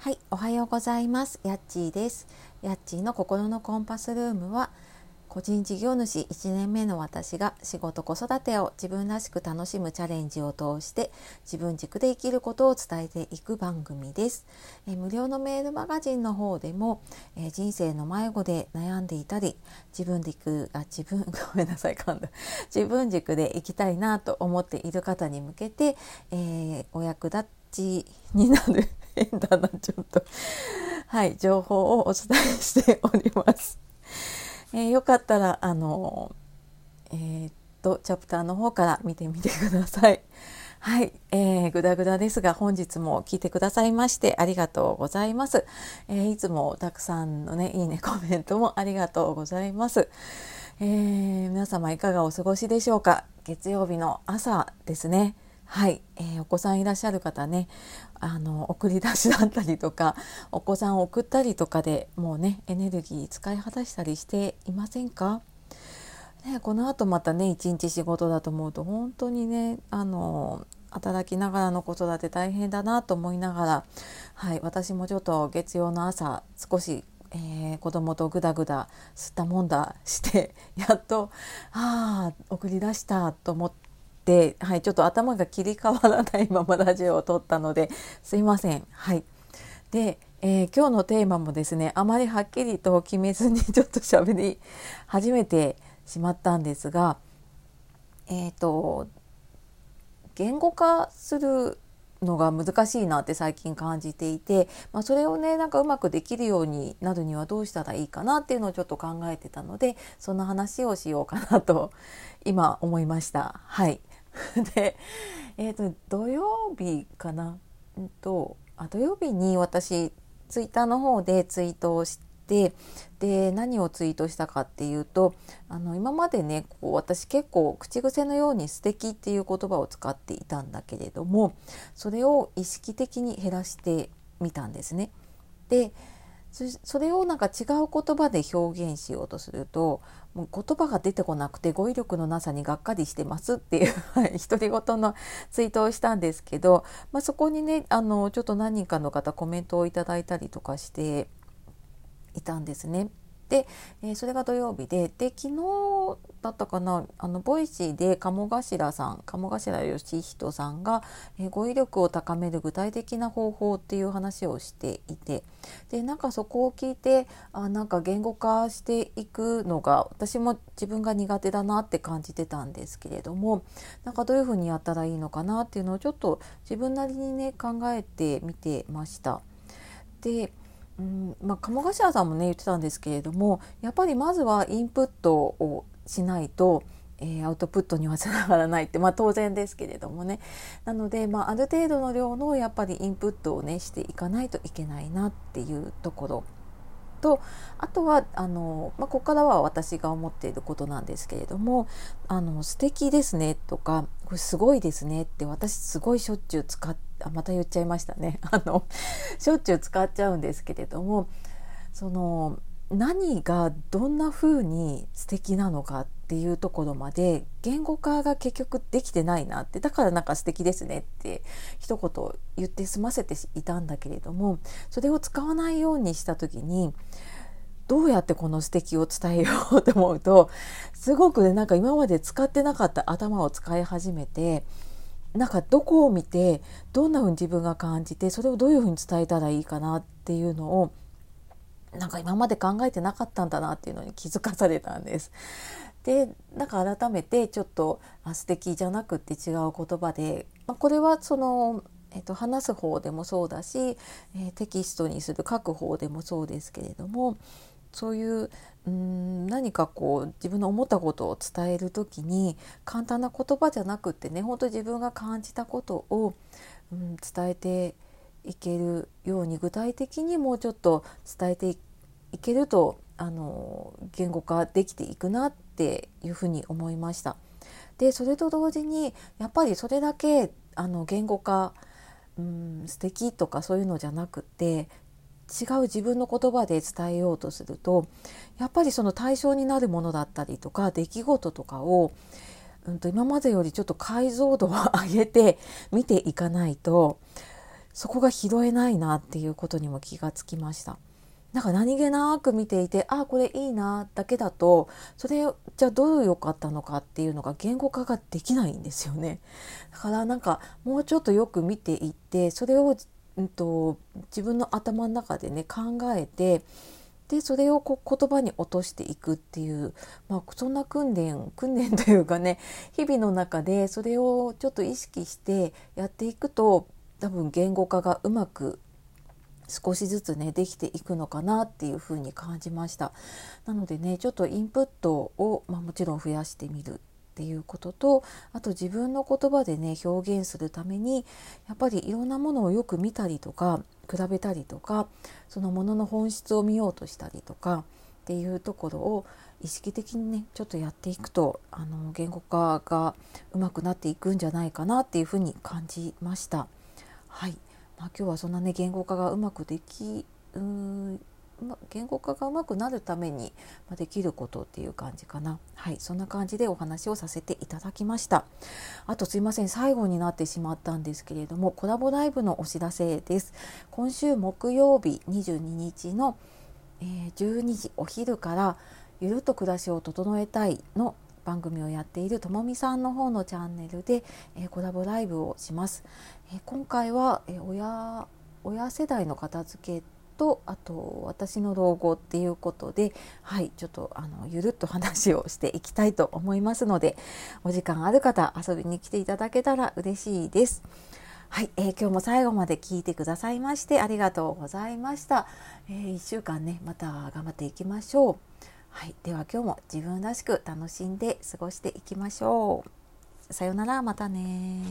はい、おはようございます。やっちーです。やっちーの心のコンパスルームは個人事業主1年目の私が仕事子育てを自分らしく楽しむチャレンジを通して自分軸で生きることを伝えていく番組です。え無料のメールマガジンの方でも、え人生の迷子で悩んでいたり自分軸あ自分 ごめんなさい噛んだ自分軸で生きたいなと思っている方に向けて、えー、お役立ちになる変だなちょっとはい情報をお伝えしております。えー、よかったらあのえー、っとチャプターの方から見てみてください。はい、えー、ぐだぐだですが本日も聞いてくださいましてありがとうございます。えー、いつもたくさんのねいいねコメントもありがとうございます。えー、皆様いかがお過ごしでしょうか？月曜日の朝ですね。はい、えー、お子さんいらっしゃる方ねあの送り出しだったりとか お子さんを送ったりとかでもうねエネルギー使い果たしたりしていませんか、ね、このあとまたね一日仕事だと思うと本当にねあの働きながらの子育て大変だなと思いながら、はい、私もちょっと月曜の朝少しえー、子供とぐだぐだ吸ったもんだしてやっとああ送り出したと思って、はい、ちょっと頭が切り替わらないままラジオを撮ったのですいません。はい、で、えー、今日のテーマもですねあまりはっきりと決めずに ちょっと喋り始めてしまったんですがえっ、ー、と言語化するのが難しいなって最近感じていて、まあ、それをねなんかうまくできるようになるにはどうしたらいいかなっていうのをちょっと考えてたのでそんな話をしようかなと今思いました。はい で、えーと、土曜日かな、うんと、あ土曜日に私ツイッターの方でツイートをしてで何をツイートしたかっていうとあの今までねこう私結構口癖のように「素敵っていう言葉を使っていたんだけれどもそれを意識的に減らしてみたんですね。でそれをなんか違う言葉で表現しようとするともう言葉が出てこなくて語彙力のなさにがっかりしてますっていう独り言のツイートをしたんですけど、まあ、そこにねあのちょっと何人かの方コメントをいただいたりとかしていたんですね。で、えー、それが土曜日でで昨日だったかなあの Voicy で鴨頭さん鴨頭嘉人さんが、えー、語彙力を高める具体的な方法っていう話をしていてでなんかそこを聞いてあなんか言語化していくのが私も自分が苦手だなって感じてたんですけれどもなんかどういうふうにやったらいいのかなっていうのをちょっと自分なりにね考えてみてました。でうんまあ、鴨頭さんもね言ってたんですけれどもやっぱりまずはインプットをしないと、えー、アウトプットにはつながらないって、まあ、当然ですけれどもね。なので、まあ、ある程度の量のやっぱりインプットをねしていかないといけないなっていうところ。とあとはあの、まあ、ここからは私が思っていることなんですけれども「あの素敵ですね」とか「これすごいですね」って私すごいしょっちゅう使ってあまた言っちゃいましたね。あのしょっちゅう使っちゃうんですけれどもその何がどんな風に素敵なのかっていうところまで言語化が結局できてないなってだからなんか素敵ですねって一言言って済ませていたんだけれどもそれを使わないようにした時にどうやってこの素敵を伝えようと思うとすごくねなんか今まで使ってなかった頭を使い始めてなんかどこを見てどんな風に自分が感じてそれをどういう風に伝えたらいいかなっていうのをなんか今まで考えてなかったんだなっていうのに気づかされたんです。でなんか改めてちょっとあ素敵じゃなくって違う言葉で、まあ、これはその、えっと、話す方でもそうだし、えー、テキストにする書く方でもそうですけれどもそういううん何かこう自分の思ったことを伝える時に簡単な言葉じゃなくってね本当自分が感じたことを、うん、伝えていけるように具体的にもうちょっと伝えていけるとあの言語化できていくなっていうふうに思いました。でそれと同時にやっぱりそれだけあの言語化うん素敵とかそういうのじゃなくて違う自分の言葉で伝えようとするとやっぱりその対象になるものだったりとか出来事とかを、うん、と今までよりちょっと解像度を上げて見ていかないとそこが拾えないなっていうことにも気がつきました。なんか何気なく見ていてあこれいいなだけだとそれじゃあどう良かったのかっていうのが言語化ができないんですよねだからなんかもうちょっとよく見ていってそれを、うんと、自分の頭の中でね考えてでそれをこう言葉に落としていくっていう、まあ、そんな訓練訓練というかね日々の中でそれをちょっと意識してやっていくと多分言語化がうまく少しずつねできていくのかなっていうふうに感じました。なのでねちょっとインプットを、まあ、もちろん増やしてみるっていうこととあと自分の言葉でね表現するためにやっぱりいろんなものをよく見たりとか比べたりとかそのものの本質を見ようとしたりとかっていうところを意識的にねちょっとやっていくとあの言語化がうまくなっていくんじゃないかなっていうふうに感じました。はいまあ、今日はそんなね言語化がうまくできう言語化がうまくなるためにできることっていう感じかな。はいそんな感じでお話をさせていただきました。あとすいません最後になってしまったんですけれどもコラボライブのお知らせです。今週木曜日22日の、12時お昼からゆるっと暮らしを整えたいの番組をやっているともみさんの方のチャンネルで、え、コラボライブをします、え、今回は、え、親親世代の片付けとあと私の老後っていうことではいちょっとあのゆるっと話をしていきたいと思いますのでお時間ある方遊びに来ていただけたら嬉しいです。はい、えー、今日も最後まで聞いてくださいましてありがとうございました。えー、1週間ねまた頑張っていきましょう。はい、では今日も自分らしく楽しんで過ごしていきましょう。さようなら、またね